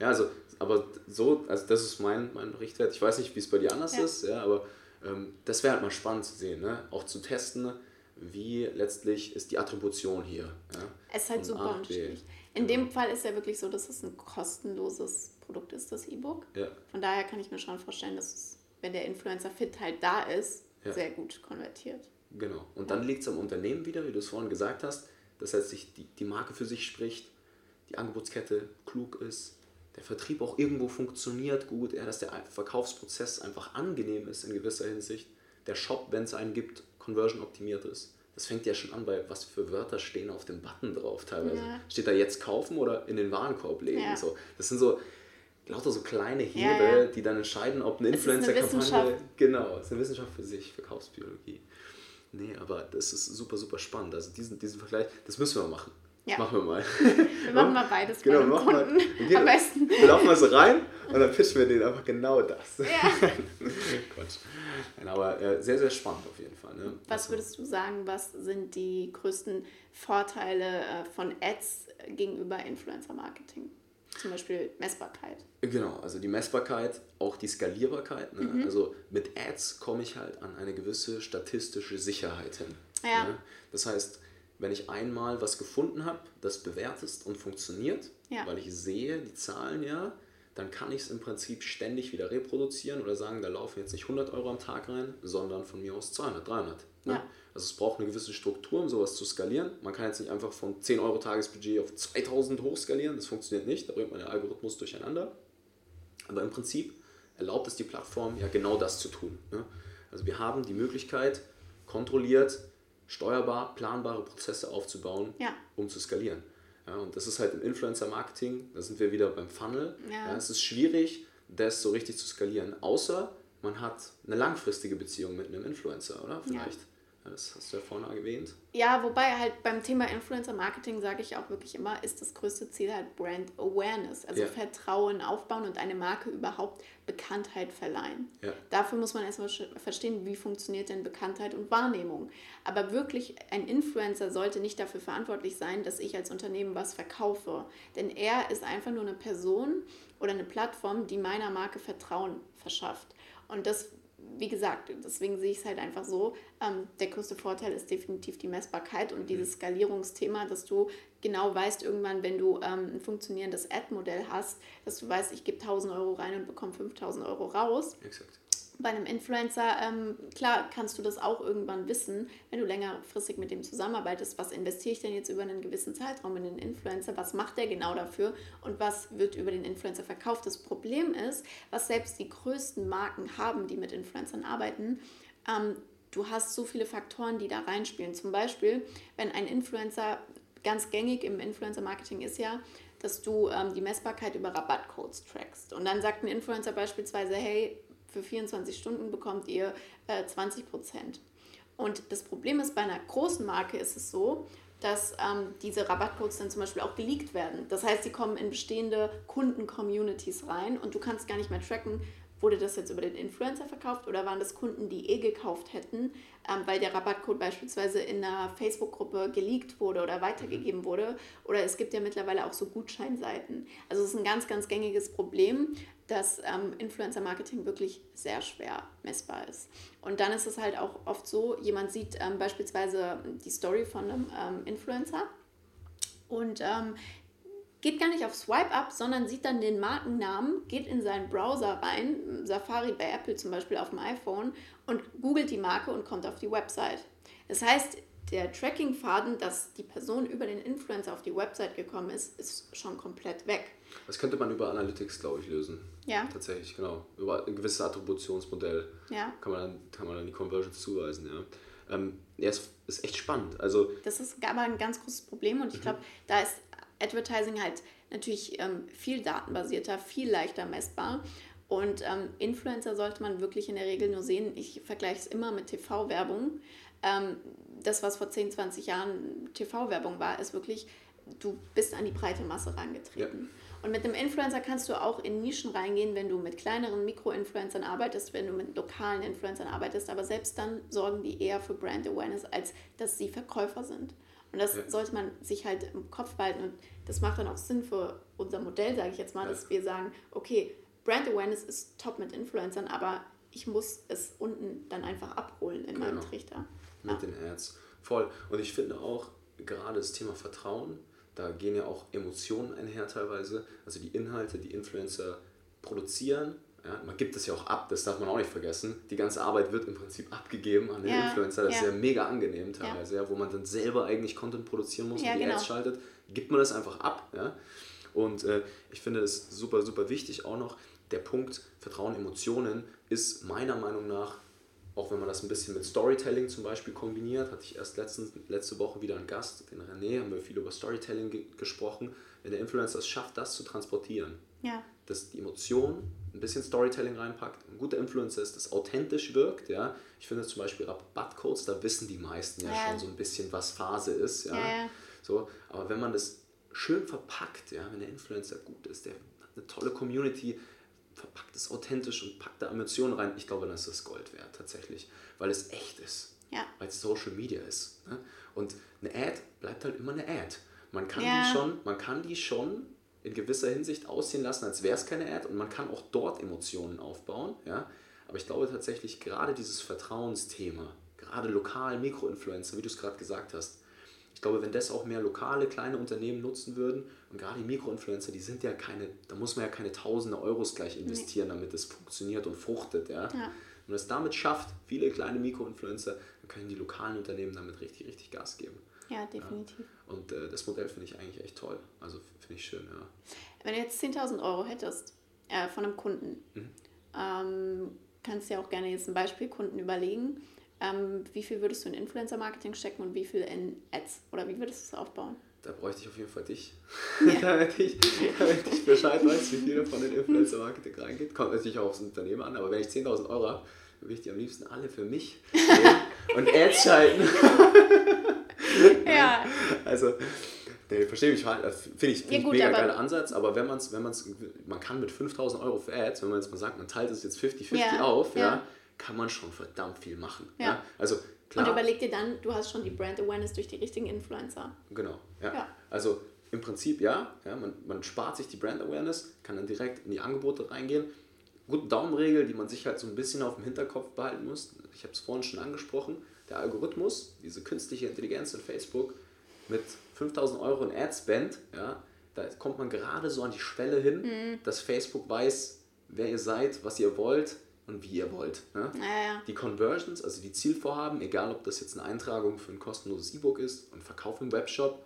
Speaker 3: Ja, also, aber so, also das ist mein, mein Richtwert. Ich weiß nicht, wie es bei dir anders ja. ist, ja, aber ähm, das wäre halt mal spannend zu sehen, ne? auch zu testen, wie letztlich ist die Attribution hier. Ja?
Speaker 2: Es ist halt super unterschiedlich. In genau. dem Fall ist ja wirklich so, dass es ein kostenloses Produkt ist, das E-Book. Ja. Von daher kann ich mir schon vorstellen, dass es, wenn der Influencer-Fit halt da ist, ja. sehr gut konvertiert.
Speaker 3: Genau. Und dann liegt es am Unternehmen wieder, wie du es vorhin gesagt hast. Das heißt, sich die, die Marke für sich spricht, die Angebotskette klug ist, der Vertrieb auch irgendwo funktioniert gut, ja, dass der Verkaufsprozess einfach angenehm ist in gewisser Hinsicht, der Shop, wenn es einen gibt, conversion optimiert ist. Das fängt ja schon an bei, was für Wörter stehen auf dem Button drauf teilweise. Ja. Steht da jetzt kaufen oder in den Warenkorb legen? Ja. So. Das sind so lauter so kleine Hebel, ja, die dann entscheiden, ob eine Influencer-Kampagne. Genau, es ist eine Wissenschaft für sich, Verkaufsbiologie. Nee, aber das ist super, super spannend. Also diesen, diesen Vergleich, das müssen wir machen. Ja. Machen wir mal. Wir machen mal beides genau, bei einem Kunden. Mal, wir, Am besten. Wir laufen mal so rein und dann pitchen wir denen einfach genau das. Ja. Quatsch. Aber äh, sehr, sehr spannend auf jeden Fall. Ne?
Speaker 2: Was also, würdest du sagen, was sind die größten Vorteile äh, von Ads gegenüber Influencer-Marketing? Zum Beispiel Messbarkeit.
Speaker 3: Genau, also die Messbarkeit, auch die Skalierbarkeit. Ne? Mhm. Also mit Ads komme ich halt an eine gewisse statistische Sicherheit hin. Ja. Ne? Das heißt, wenn ich einmal was gefunden habe, das bewertest und funktioniert, ja. weil ich sehe die Zahlen ja, dann kann ich es im Prinzip ständig wieder reproduzieren oder sagen, da laufen jetzt nicht 100 Euro am Tag rein, sondern von mir aus 200, 300. Ne? Ja. Also es braucht eine gewisse Struktur, um sowas zu skalieren. Man kann jetzt nicht einfach von 10 Euro Tagesbudget auf 2000 hochskalieren, das funktioniert nicht, da bringt man den Algorithmus durcheinander. Aber im Prinzip erlaubt es die Plattform ja genau das zu tun. Ne? Also wir haben die Möglichkeit, kontrolliert steuerbar, planbare Prozesse aufzubauen, ja. um zu skalieren. Ja, und das ist halt im Influencer-Marketing, da sind wir wieder beim Funnel. Ja. ja. es ist schwierig, das so richtig zu skalieren, außer man hat eine langfristige Beziehung mit einem Influencer, oder? Vielleicht. Ja. Das hast du ja vorhin erwähnt.
Speaker 2: Ja, wobei halt beim Thema Influencer Marketing sage ich auch wirklich immer, ist das größte Ziel halt Brand Awareness, also ja. Vertrauen aufbauen und eine Marke überhaupt Bekanntheit verleihen. Ja. Dafür muss man erstmal verstehen, wie funktioniert denn Bekanntheit und Wahrnehmung. Aber wirklich ein Influencer sollte nicht dafür verantwortlich sein, dass ich als Unternehmen was verkaufe, denn er ist einfach nur eine Person oder eine Plattform, die meiner Marke Vertrauen verschafft. Und das wie gesagt, deswegen sehe ich es halt einfach so, ähm, der größte Vorteil ist definitiv die Messbarkeit und mhm. dieses Skalierungsthema, dass du genau weißt irgendwann, wenn du ähm, ein funktionierendes Ad-Modell hast, dass du weißt, ich gebe 1000 Euro rein und bekomme 5000 Euro raus. Exakt bei einem Influencer, ähm, klar kannst du das auch irgendwann wissen, wenn du längerfristig mit dem zusammenarbeitest, was investiere ich denn jetzt über einen gewissen Zeitraum in den Influencer, was macht der genau dafür und was wird über den Influencer verkauft. Das Problem ist, was selbst die größten Marken haben, die mit Influencern arbeiten, ähm, du hast so viele Faktoren, die da reinspielen. Zum Beispiel, wenn ein Influencer, ganz gängig im Influencer-Marketing ist ja, dass du ähm, die Messbarkeit über Rabattcodes trackst. Und dann sagt ein Influencer beispielsweise, hey, für 24 Stunden bekommt ihr äh, 20 Prozent. Und das Problem ist, bei einer großen Marke ist es so, dass ähm, diese Rabattcodes dann zum Beispiel auch geleakt werden. Das heißt, sie kommen in bestehende Kunden-Communities rein und du kannst gar nicht mehr tracken, wurde das jetzt über den Influencer verkauft oder waren das Kunden, die eh gekauft hätten, ähm, weil der Rabattcode beispielsweise in einer Facebook-Gruppe geleakt wurde oder weitergegeben wurde. Oder es gibt ja mittlerweile auch so Gutscheinseiten. Also es ist ein ganz, ganz gängiges Problem, dass ähm, Influencer-Marketing wirklich sehr schwer messbar ist. Und dann ist es halt auch oft so, jemand sieht ähm, beispielsweise die Story von einem ähm, Influencer und ähm, geht gar nicht auf Swipe Up, sondern sieht dann den Markennamen, geht in seinen Browser rein, Safari bei Apple zum Beispiel auf dem iPhone und googelt die Marke und kommt auf die Website. Das heißt, der Tracking-Faden, dass die Person über den Influencer auf die Website gekommen ist, ist schon komplett weg.
Speaker 3: Das könnte man über Analytics, glaube ich, lösen.
Speaker 2: Ja.
Speaker 3: Tatsächlich, genau. Über ein gewisses Attributionsmodell
Speaker 2: Ja.
Speaker 3: kann, man dann, kann man dann die Conversions zuweisen. Ja, ähm, ja es ist echt spannend. Also,
Speaker 2: Das ist aber ein ganz großes Problem und ich glaube, da ist Advertising halt natürlich ähm, viel datenbasierter, viel leichter messbar. Und ähm, Influencer sollte man wirklich in der Regel nur sehen. Ich vergleiche es immer mit TV-Werbung. Ähm, das, was vor 10, 20 Jahren TV-Werbung war, ist wirklich, du bist an die breite Masse rangetreten. Und mit einem Influencer kannst du auch in Nischen reingehen, wenn du mit kleineren Mikro-Influencern arbeitest, wenn du mit lokalen Influencern arbeitest. Aber selbst dann sorgen die eher für Brand Awareness, als dass sie Verkäufer sind. Und das
Speaker 3: Ja.
Speaker 2: sollte man sich halt im Kopf behalten. Und das macht dann auch Sinn für unser Modell, sage ich jetzt mal,
Speaker 3: Ja.
Speaker 2: dass wir sagen, okay, Brand Awareness ist top mit Influencern, aber ich muss es unten dann einfach abholen in meinem
Speaker 3: Genau.
Speaker 2: Trichter.
Speaker 3: mit den Ads. Voll. Und ich finde auch gerade das Thema Vertrauen, da gehen ja auch Emotionen einher teilweise. Also die Inhalte, die Influencer produzieren, ja, man gibt es ja auch ab, das darf man auch nicht vergessen. Die ganze Arbeit wird im Prinzip abgegeben an den
Speaker 2: Ja,
Speaker 3: Influencer. Das
Speaker 2: ja.
Speaker 3: ist ja mega angenehm teilweise, ja. wo man dann selber eigentlich Content produzieren muss und die
Speaker 2: genau.
Speaker 3: Ads schaltet. Gibt man das einfach ab. Ja? Und äh, ich finde es super, super wichtig auch noch, der Punkt Vertrauen, Emotionen ist meiner Meinung nach auch wenn man das ein bisschen mit Storytelling zum Beispiel kombiniert, hatte ich erst letztens, letzte Woche wieder einen Gast, den René, haben wir viel über Storytelling ge gesprochen. Wenn der Influencer es schafft, das zu transportieren,
Speaker 2: Ja,
Speaker 3: dass die Emotion ein bisschen Storytelling reinpackt, ein guter Influencer ist, das authentisch wirkt, ja. Ich finde zum Beispiel Rabattcodes, da wissen die meisten ja,
Speaker 2: Ja.
Speaker 3: schon so ein bisschen, was Phase ist, ja.
Speaker 2: Ja, ja.
Speaker 3: So, aber wenn man das schön verpackt, ja, wenn der Influencer gut ist, der hat eine tolle Community, verpackt es authentisch und packt da Emotionen rein, ich glaube, dann ist das Gold wert tatsächlich, weil es echt ist,
Speaker 2: Ja.
Speaker 3: weil es Social Media ist. Ne? Und eine Ad bleibt halt immer eine Ad. Man kann,
Speaker 2: Ja.
Speaker 3: die schon, man kann die schon in gewisser Hinsicht aussehen lassen, als wäre es keine Ad und man kann auch dort Emotionen aufbauen. Ja? Aber ich glaube tatsächlich, gerade dieses Vertrauensthema, gerade lokal Mikroinfluencer, wie du es gerade gesagt hast, ich glaube, wenn das auch mehr lokale, kleine Unternehmen nutzen würden und gerade die Mikroinfluencer, die sind ja keine, da muss man ja keine tausende Euros gleich investieren, damit es funktioniert und fruchtet. Ja?
Speaker 2: Ja.
Speaker 3: Wenn man es damit schafft, viele kleine Mikroinfluencer, dann können die lokalen Unternehmen damit richtig, richtig Gas geben.
Speaker 2: ja, definitiv.
Speaker 3: Und äh, das Modell finde ich eigentlich echt toll. Also finde ich schön, ja.
Speaker 2: Wenn du jetzt 10.000 Euro hättest äh, von einem Kunden,
Speaker 3: Mhm.
Speaker 2: ähm, kannst du ja auch gerne jetzt einen Beispielkunden überlegen. Ähm, wie viel würdest du in Influencer-Marketing stecken und wie viel in Ads? Oder wie würdest du es aufbauen?
Speaker 3: Da bräuchte ich auf jeden Fall dich. damit, ich, damit ich Bescheid weiß, wie viel davon in Influencer-Marketing reingeht. Kommt natürlich auch aufs Unternehmen an, aber wenn ich 10.000 Euro habe, würde ich die am liebsten alle für mich und Ads schalten.
Speaker 2: Ja,
Speaker 3: Also, nee, verstehe mich falsch. Das Finde ich, find
Speaker 2: Ja,
Speaker 3: ich mega geiler Ansatz, aber wenn man es, wenn man's, man kann mit 5000 Euro für Ads, wenn man jetzt mal sagt, man teilt es jetzt 50-50
Speaker 2: Ja,
Speaker 3: auf, ja.
Speaker 2: ja.
Speaker 3: Kann man schon verdammt viel machen. Ja.
Speaker 2: Ja.
Speaker 3: Also, klar.
Speaker 2: und überleg dir dann, du hast schon die Brand Awareness durch die richtigen Influencer.
Speaker 3: Genau, ja.
Speaker 2: Ja.
Speaker 3: Also im Prinzip ja, ja man, man spart sich die Brand Awareness, kann dann direkt in die Angebote reingehen. Gute Daumenregel, die man sich halt so ein bisschen auf dem Hinterkopf behalten muss. Ich habe es vorhin schon angesprochen. Der Algorithmus, diese künstliche Intelligenz in Facebook mit 5000 Euro in Ad-Spend, ja, da kommt man gerade so an die Schwelle hin, dass Facebook weiß, wer ihr seid, was ihr wollt und wie ihr wollt. Ja?
Speaker 2: Naja,
Speaker 3: Die Conversions, also die Zielvorhaben, egal ob das jetzt eine Eintragung für ein kostenloses E-Book ist, ein Verkauf im Webshop,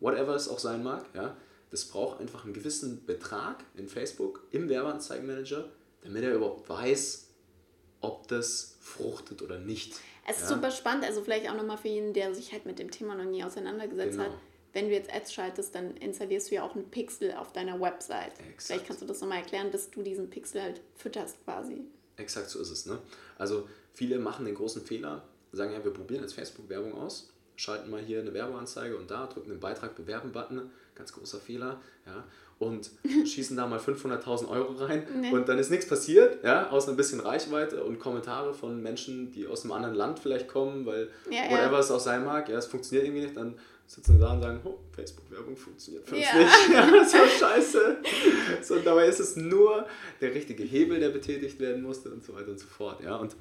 Speaker 3: whatever es auch sein mag, ja, das braucht einfach einen gewissen Betrag in Facebook im Werbeanzeigenmanager, damit er überhaupt weiß, ob das fruchtet oder nicht.
Speaker 2: es ist
Speaker 3: ja?
Speaker 2: super spannend, also vielleicht auch nochmal für jeden, der sich halt mit dem Thema noch nie auseinandergesetzt
Speaker 3: Genau.
Speaker 2: hat. Wenn du jetzt Ads schaltest, dann installierst du ja auch einen Pixel auf deiner Website.
Speaker 3: Exakt.
Speaker 2: Vielleicht kannst du das nochmal erklären, dass du diesen Pixel halt fütterst quasi.
Speaker 3: Exakt so ist es. Ne? Also viele machen den großen Fehler, sagen ja, wir probieren jetzt Facebook-Werbung aus, schalten mal hier eine Werbeanzeige und da, drücken den Beitrag bewerben-Button, ganz großer Fehler, ja, und schießen da mal 500.000 Euro rein
Speaker 2: Nee.
Speaker 3: und dann ist nichts passiert, ja, außer ein bisschen Reichweite und Kommentare von Menschen, die aus einem anderen Land vielleicht kommen, weil
Speaker 2: Ja, ja.
Speaker 3: whatever es auch sein mag, ja, es funktioniert irgendwie nicht, dann sitzen da und sagen, oh, Facebook-Werbung funktioniert für uns
Speaker 2: Ja.
Speaker 3: nicht. Ja, so scheiße. So, dabei ist es nur der richtige Hebel, der betätigt werden musste und so weiter und so fort. Ja. Und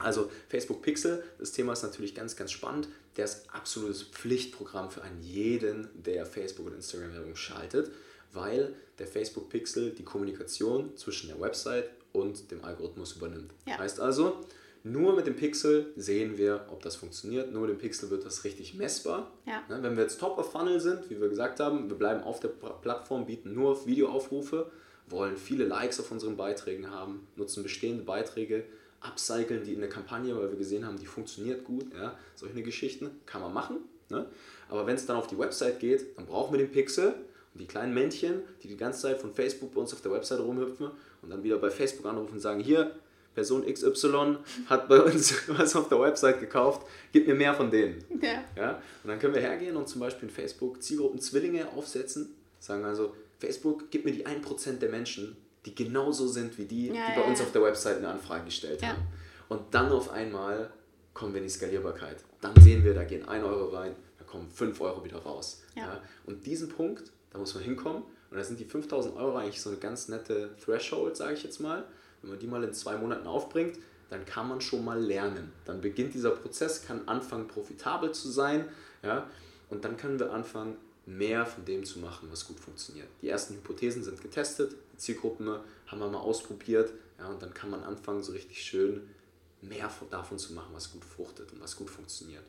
Speaker 3: also Facebook Pixel, das Thema ist natürlich ganz, ganz spannend. Der ist absolutes Pflichtprogramm für einen jeden, der Facebook und Instagram Werbung schaltet, weil der Facebook Pixel die Kommunikation zwischen der Website und dem Algorithmus übernimmt.
Speaker 2: Ja.
Speaker 3: Heißt also, nur mit dem Pixel sehen wir, ob das funktioniert. Nur mit dem Pixel wird das richtig messbar.
Speaker 2: Ja.
Speaker 3: Ne, Wenn wir jetzt Top of Funnel sind, wie wir gesagt haben, wir bleiben auf der Pla- Plattform, bieten nur auf Videoaufrufe, wollen viele Likes auf unseren Beiträgen haben, nutzen bestehende Beiträge, upcyclen die in der Kampagne, weil wir gesehen haben, die funktioniert gut. Ja? Solche Geschichten kann man machen. Ne? Aber wenn es dann auf die Website geht, dann brauchen wir den Pixel und die kleinen Männchen, die die ganze Zeit von Facebook bei uns auf der Website rumhüpfen und dann wieder bei Facebook anrufen und sagen, hier, Person XY hat bei uns was auf der Website gekauft, gib mir mehr von denen.
Speaker 2: Ja.
Speaker 3: Ja? Und dann können wir hergehen und zum Beispiel in Facebook Zielgruppen Zwillinge aufsetzen. Sagen also, Facebook, gib mir die 1% der Menschen, die genauso sind wie die,
Speaker 2: Ja,
Speaker 3: die
Speaker 2: ja,
Speaker 3: bei uns
Speaker 2: ja.
Speaker 3: auf der Website eine Anfrage gestellt
Speaker 2: Ja.
Speaker 3: haben. Und dann auf einmal kommen wir in die Skalierbarkeit. Dann sehen wir, da gehen 1 Euro rein, da kommen 5 Euro wieder raus.
Speaker 2: Ja.
Speaker 3: Und diesen Punkt, da muss man hinkommen. Und da sind die 5000 Euro eigentlich so eine ganz nette Threshold, sage ich jetzt mal. Wenn man die mal in zwei Monaten aufbringt, dann kann man schon mal lernen. Dann beginnt dieser Prozess, kann anfangen profitabel zu sein. Ja? Und dann können wir anfangen, mehr von dem zu machen, was gut funktioniert. Die ersten Hypothesen sind getestet, die Zielgruppen haben wir mal ausprobiert. Ja? Und dann kann man anfangen, so richtig schön mehr von- davon zu machen, was gut fruchtet und was gut funktioniert.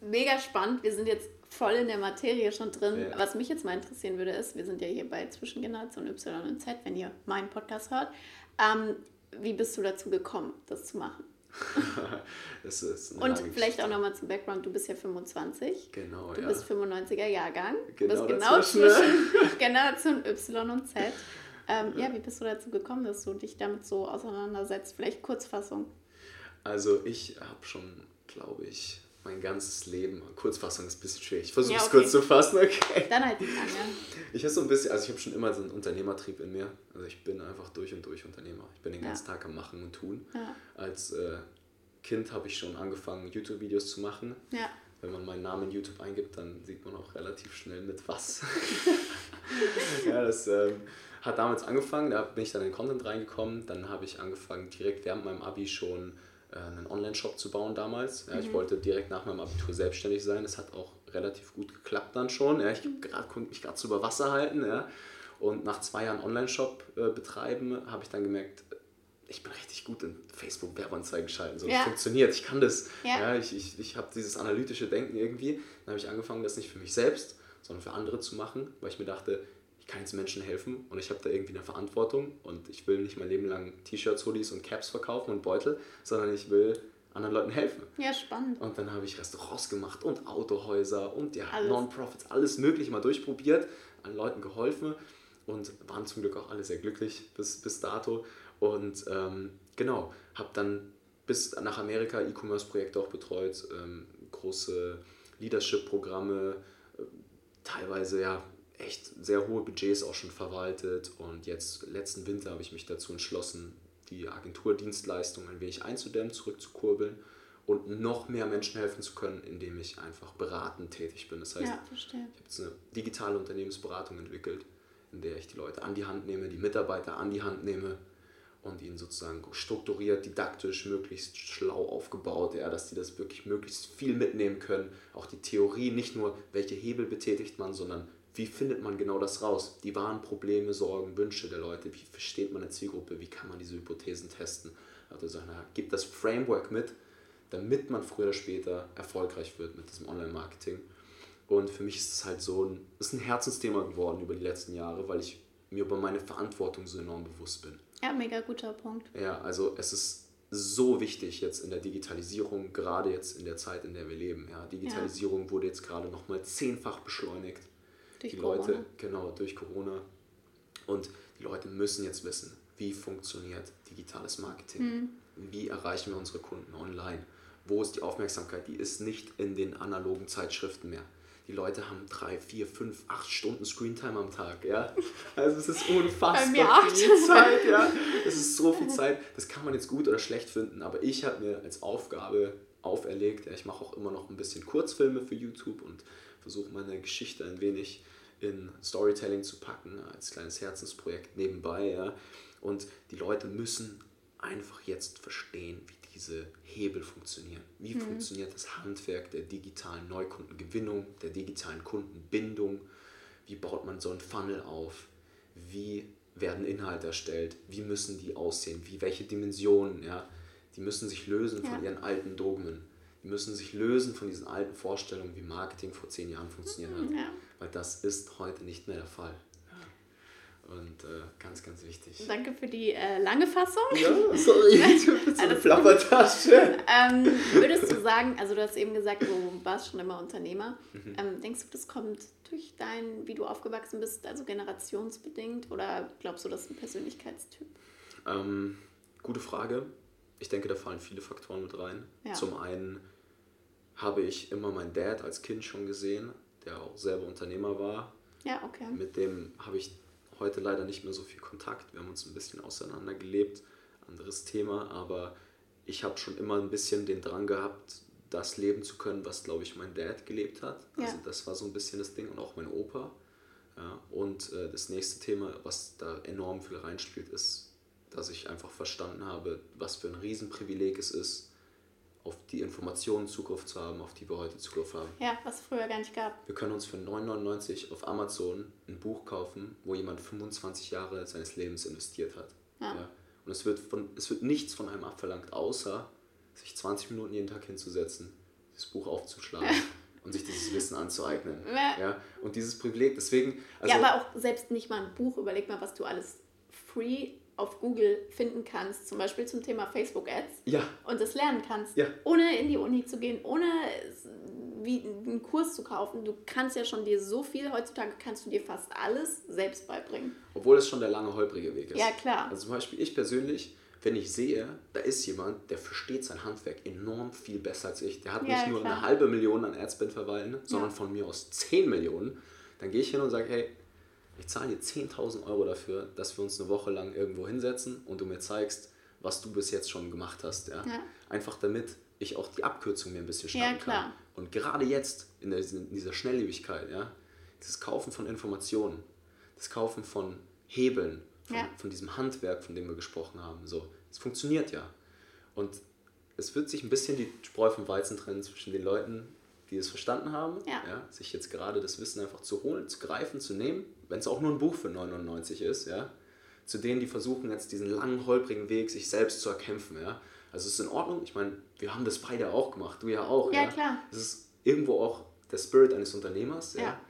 Speaker 2: Mega spannend. Wir sind jetzt voll in der Materie schon drin.
Speaker 3: Ja.
Speaker 2: Was mich jetzt mal interessieren würde, ist, wir sind ja hier bei Zwischengeneration Y und Z, wenn ihr meinen Podcast hört. Ähm, wie bist du dazu gekommen, das zu machen? Und vielleicht auch nochmal zum Background, du bist ja 25.
Speaker 3: Genau,
Speaker 2: Du
Speaker 3: ja.
Speaker 2: bist 95er Jahrgang. Du
Speaker 3: Genau
Speaker 2: bist genau
Speaker 3: dazwischen,
Speaker 2: zwischen Generation Y und Z. Ähm, ja, wie bist du dazu gekommen, dass du dich damit so auseinandersetzt? Vielleicht Kurzfassung.
Speaker 3: Also ich habe schon, glaube ich, mein ganzes Leben, Kurzfassung ist ein bisschen schwierig, ich versuche
Speaker 2: Ja,
Speaker 3: es
Speaker 2: okay.
Speaker 3: kurz zu fassen, okay.
Speaker 2: Dann halt die lange.
Speaker 3: Ich habe so ein bisschen, also ich habe schon immer so einen Unternehmertrieb in mir. Also ich bin einfach durch und durch Unternehmer. Ich bin den
Speaker 2: Ja.
Speaker 3: ganzen Tag am Machen und Tun.
Speaker 2: Ja.
Speaker 3: Als äh, Kind habe ich schon angefangen, YouTube-Videos zu machen.
Speaker 2: Ja.
Speaker 3: Wenn man meinen Namen in YouTube eingibt, dann sieht man auch relativ schnell mit was. ja, das ähm, hat damals angefangen, da bin ich dann in den Content reingekommen. Dann habe ich angefangen, direkt während meinem Abi schon einen Online-Shop zu bauen damals. Ja, Ich wollte direkt nach meinem Abitur selbstständig sein. Das hat auch relativ gut geklappt dann schon. Ja, ich grad, konnte mich gerade so über Wasser halten. Ja. Und nach zwei Jahren Online-Shop äh, betreiben, habe ich dann gemerkt, ich bin richtig gut in Facebook Werbeanzeigen schalten. So,
Speaker 2: Ja.
Speaker 3: Das funktioniert, ich kann das.
Speaker 2: Ja.
Speaker 3: Ja, ich ich, ich habe dieses analytische Denken irgendwie. Dann habe ich angefangen, das nicht für mich selbst, sondern für andere zu machen, weil ich mir dachte, kann jetzt Menschen helfen und ich habe da irgendwie eine Verantwortung und ich will nicht mein Leben lang T-Shirts, Hoodies und Caps verkaufen und Beutel, sondern ich will anderen Leuten helfen.
Speaker 2: Ja, spannend.
Speaker 3: Und dann habe ich Restaurants gemacht und Autohäuser und ja. Non-Profits, alles mögliche mal durchprobiert, an Leuten geholfen und waren zum Glück auch alle sehr glücklich bis, bis dato. Und ähm, genau, habe dann bis nach Amerika E-Commerce-Projekte auch betreut, ähm, große Leadership-Programme, äh, teilweise ja echt sehr hohe Budgets auch schon verwaltet. Und jetzt letzten Winter habe ich mich dazu entschlossen, die Agenturdienstleistung ein wenig einzudämmen, zurückzukurbeln und noch mehr Menschen helfen zu können, indem ich einfach beratend tätig bin. Das heißt,
Speaker 2: Ja,
Speaker 3: ich habe jetzt eine digitale Unternehmensberatung entwickelt, in der ich die Leute an die Hand nehme, die Mitarbeiter an die Hand nehme und ihnen sozusagen strukturiert, didaktisch, möglichst schlau aufgebaut, ja, dass die das wirklich möglichst viel mitnehmen können. Auch die Theorie, nicht nur welche Hebel betätigt man, sondern wie findet man genau das raus? Die wahren Probleme, Sorgen, Wünsche der Leute, wie versteht man eine Zielgruppe, wie kann man diese Hypothesen testen? Also sagen, na, gibt das Framework mit, damit man früher oder später erfolgreich wird mit diesem Online-Marketing. Und für mich ist es halt so ein, ist ein Herzensthema geworden über die letzten Jahre, weil ich mir über meine Verantwortung so enorm bewusst bin.
Speaker 2: Ja, mega guter Punkt.
Speaker 3: Ja, also es ist so wichtig jetzt in der Digitalisierung, gerade jetzt in der Zeit, in der wir leben. Ja, Digitalisierung wurde jetzt gerade nochmal zehnfach beschleunigt.
Speaker 2: Durch
Speaker 3: die
Speaker 2: Corona.
Speaker 3: Leute, genau, durch Corona. Und die Leute müssen jetzt wissen, wie funktioniert digitales Marketing?
Speaker 2: Hm.
Speaker 3: Wie erreichen wir unsere Kunden online? Wo ist die Aufmerksamkeit? Die ist nicht in den analogen Zeitschriften mehr. Die Leute haben drei, vier, fünf, acht Stunden Screentime am Tag, ja. Also es ist unfassbar
Speaker 2: Bei mir acht.
Speaker 3: viel Zeit, ja. Es ist so viel Zeit. Das kann man jetzt gut oder schlecht finden, aber ich habe mir als Aufgabe auferlegt, ja, ich mache auch immer noch ein bisschen Kurzfilme für YouTube und versuche meine Geschichte ein wenig in Storytelling zu packen, als kleines Herzensprojekt nebenbei, ja. Und die Leute müssen einfach jetzt verstehen, wie diese Hebel funktionieren. Wie funktioniert das Handwerk der digitalen Neukundengewinnung, der digitalen Kundenbindung? Wie baut man so einen Funnel auf? Wie werden Inhalte erstellt? Wie müssen die aussehen? Wie welche Dimensionen? Ja? die müssen sich lösen von
Speaker 2: Ja.
Speaker 3: ihren alten Dogmen. Die müssen sich lösen von diesen alten Vorstellungen, wie Marketing vor zehn Jahren funktioniert hat.
Speaker 2: Ja.
Speaker 3: Weil das ist heute nicht mehr der Fall. Und äh, ganz, ganz wichtig.
Speaker 2: Danke für die äh, lange Fassung.
Speaker 3: Ja, sorry, so eine
Speaker 2: Alles
Speaker 3: Plappertasche.
Speaker 2: Ähm, würdest du sagen, also du hast eben gesagt, du warst schon immer Unternehmer.
Speaker 3: Mhm.
Speaker 2: Ähm, denkst du, das kommt durch dein, wie du aufgewachsen bist, also generationsbedingt? Oder glaubst du, das ist ein Persönlichkeitstyp?
Speaker 3: Ähm, gute Frage. Ich denke, da fallen viele Faktoren mit rein.
Speaker 2: Ja.
Speaker 3: Zum einen habe ich immer meinen Dad als Kind schon gesehen, der auch selber Unternehmer war.
Speaker 2: Ja, okay.
Speaker 3: Mit dem habe ich heute leider nicht mehr so viel Kontakt. Wir haben uns ein bisschen auseinandergelebt. Anderes Thema, aber ich habe schon immer ein bisschen den Drang gehabt, das leben zu können, was, glaube ich, mein Dad gelebt hat. Also
Speaker 2: Ja.
Speaker 3: das war so ein bisschen das Ding und auch mein Opa. Ja, und äh, das nächste Thema, was da enorm viel reinspielt, ist, dass ich einfach verstanden habe, was für ein Riesenprivileg es ist, auf die Informationen Zugriff zu haben, auf die wir heute Zugriff haben.
Speaker 2: Ja, was es früher gar nicht gab.
Speaker 3: Wir können uns für 9,99 auf Amazon ein Buch kaufen, wo jemand 25 Jahre seines Lebens investiert hat.
Speaker 2: Ja.
Speaker 3: Und es wird, von, es wird nichts von einem abverlangt, außer sich 20 Minuten jeden Tag hinzusetzen, das Buch aufzuschlagen und sich dieses Wissen anzueignen.
Speaker 2: Ja.
Speaker 3: Ja? Und dieses Privileg, deswegen... Also,
Speaker 2: ja, aber auch selbst nicht mal ein Buch. Überleg mal, was du alles free auf Google finden kannst, zum Beispiel zum Thema Facebook Ads.
Speaker 3: Ja,
Speaker 2: Und das lernen kannst,
Speaker 3: Ja.
Speaker 2: ohne in die Uni zu gehen, ohne wie einen Kurs zu kaufen. Du kannst ja schon dir so viel, heutzutage kannst du dir fast alles selbst beibringen.
Speaker 3: obwohl es schon der lange, holprige Weg ist.
Speaker 2: Ja, klar.
Speaker 3: Also zum Beispiel ich persönlich, wenn ich sehe, da ist jemand, der versteht sein Handwerk enorm viel besser als ich. Der hat
Speaker 2: Ja,
Speaker 3: nicht nur
Speaker 2: klar.
Speaker 3: eine halbe Million an Adspend verwalten, sondern
Speaker 2: Ja.
Speaker 3: von mir aus 10 Millionen. Dann gehe ich hin und sage, hey, ich zahle dir 10.000 Euro dafür, dass wir uns eine Woche lang irgendwo hinsetzen und du mir zeigst, was du bis jetzt schon gemacht hast. Ja?
Speaker 2: Ja.
Speaker 3: Einfach damit ich auch die Abkürzung mir ein bisschen
Speaker 2: Ja,
Speaker 3: schnappen
Speaker 2: klar.
Speaker 3: kann. Und gerade jetzt, in, der, in dieser Schnelllebigkeit, ja, dieses Kaufen von Informationen, das Kaufen von Hebeln, von,
Speaker 2: Ja.
Speaker 3: von diesem Handwerk, von dem wir gesprochen haben, so, es funktioniert ja. Und es wird sich ein bisschen die Spreu vom Weizen trennen zwischen den Leuten, die es verstanden haben,
Speaker 2: Ja.
Speaker 3: sich jetzt gerade das Wissen einfach zu holen, zu greifen, zu nehmen, wenn es auch nur ein Buch für 99 ist, ja, zu denen, die versuchen jetzt diesen langen, holprigen Weg sich selbst zu erkämpfen, ja. Also es ist in Ordnung, ich meine, wir haben das beide auch gemacht, du ja auch,
Speaker 2: Ja,
Speaker 3: ja.
Speaker 2: klar.
Speaker 3: Es ist irgendwo auch der Spirit eines Unternehmers, ja.
Speaker 2: Ja.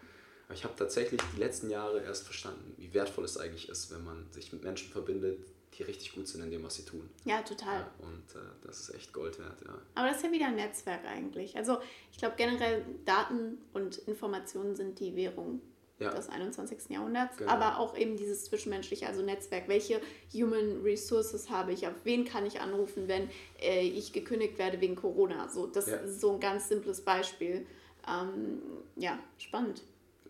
Speaker 3: Aber ich habe tatsächlich die letzten Jahre erst verstanden, wie wertvoll es eigentlich ist, wenn man sich mit Menschen verbindet, die richtig gut sind in dem, was sie tun.
Speaker 2: Ja, total.
Speaker 3: Ja, und äh, das ist echt Gold wert, ja.
Speaker 2: Aber das ist ja wieder ein Netzwerk eigentlich. Also ich glaube generell Daten und Informationen sind die Währung
Speaker 3: Ja.
Speaker 2: des 21. Jahrhunderts,
Speaker 3: Genau.
Speaker 2: aber auch eben dieses zwischenmenschliche, also Netzwerk. Welche Human Resources habe ich? Auf wen kann ich anrufen, wenn äh, ich gekündigt werde wegen Corona? So, das
Speaker 3: Ja.
Speaker 2: ist so ein ganz simples Beispiel. Ähm, ja, spannend.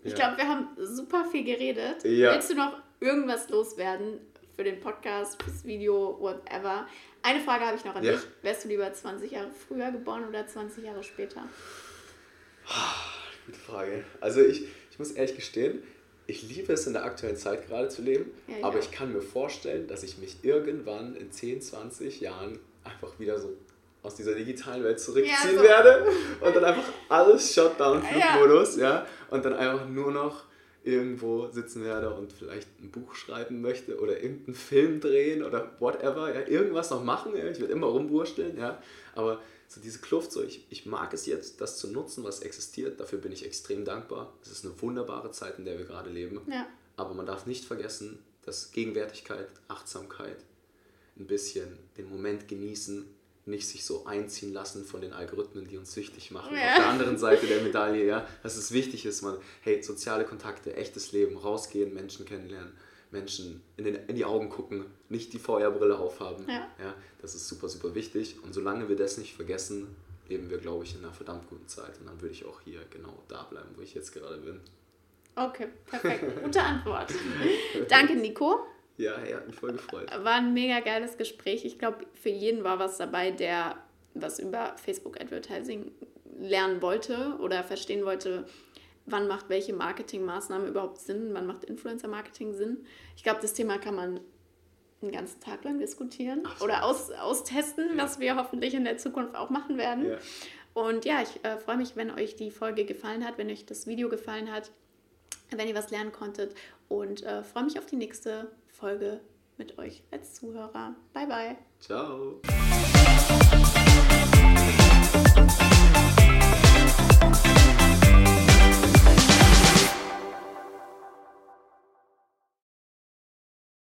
Speaker 2: Ich glaube, wir haben super viel geredet. Willst du noch irgendwas loswerden für den Podcast, fürs Video, whatever? Eine Frage habe ich noch an dich. Wärst du lieber 20 Jahre früher geboren oder 20 Jahre später?
Speaker 3: Gute Frage. Also ich muss ehrlich gestehen, ich liebe es in der aktuellen Zeit gerade zu leben,
Speaker 2: Ja,
Speaker 3: aber
Speaker 2: auch.
Speaker 3: ich kann mir vorstellen, dass ich mich irgendwann in 10, 20 Jahren einfach wieder so aus dieser digitalen Welt zurückziehen
Speaker 2: Ja, so.
Speaker 3: werde und dann einfach alles Shutdown
Speaker 2: Ja.
Speaker 3: Flugmodus, ja. und dann einfach nur noch irgendwo sitzen werde und vielleicht ein Buch schreiben möchte oder irgendeinen Film drehen oder whatever, ja, irgendwas noch machen, ja. ich werde immer rumwursteln, ja, aber so diese Kluft, so ich, ich mag es jetzt, das zu nutzen, was existiert, dafür bin ich extrem dankbar. Es ist eine wunderbare Zeit, in der wir gerade leben.
Speaker 2: Ja.
Speaker 3: Aber man darf nicht vergessen, dass Gegenwärtigkeit, Achtsamkeit, ein bisschen den Moment genießen, nicht sich so einziehen lassen von den Algorithmen, die uns süchtig machen.
Speaker 2: Ja.
Speaker 3: Auf der anderen Seite der Medaille, ja, dass es wichtig ist, man, hey, soziale Kontakte, echtes Leben, rausgehen, Menschen kennenlernen, Menschen in, den, in die Augen gucken, nicht die VR-Brille aufhaben.
Speaker 2: Ja.
Speaker 3: Ja, das ist super, super wichtig. Und solange wir das nicht vergessen, leben wir, glaube ich, in einer verdammt guten Zeit. Und dann würde ich auch hier genau da bleiben, wo ich jetzt gerade bin.
Speaker 2: Okay, perfekt. Gute Antwort. Danke, Nico.
Speaker 3: Ja, hey, hat mich voll gefreut.
Speaker 2: War ein mega geiles Gespräch. Ich glaube, für jeden war was dabei, der was über Facebook Advertising lernen wollte oder verstehen wollte, wann macht welche Marketingmaßnahme überhaupt Sinn, wann macht Influencer-Marketing Sinn. Ich glaube, das Thema kann man einen ganzen Tag lang diskutieren
Speaker 3: Absolut.
Speaker 2: oder aus, austesten,
Speaker 3: Ja.
Speaker 2: was wir hoffentlich in der Zukunft auch machen werden.
Speaker 3: Ja.
Speaker 2: Und ja, ich äh, freue mich, wenn euch die Folge gefallen hat, wenn euch das Video gefallen hat, wenn ihr was lernen konntet und äh, freue mich auf die nächste Folge mit euch als Zuhörer. Bye, bye.
Speaker 3: Ciao.